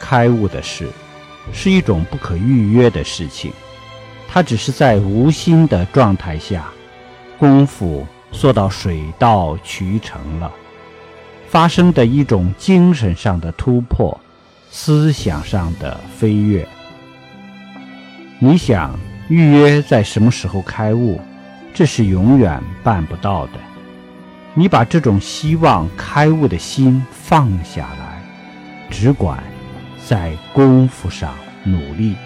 开悟的事，是一种不可预约的事情。它只是在无心的状态下，功夫做到水到渠成了，发生的一种精神上的突破，思想上的飞跃。你想预约在什么时候开悟，这是永远办不到的。你把这种希望开悟的心放下来，只管在功夫上努力。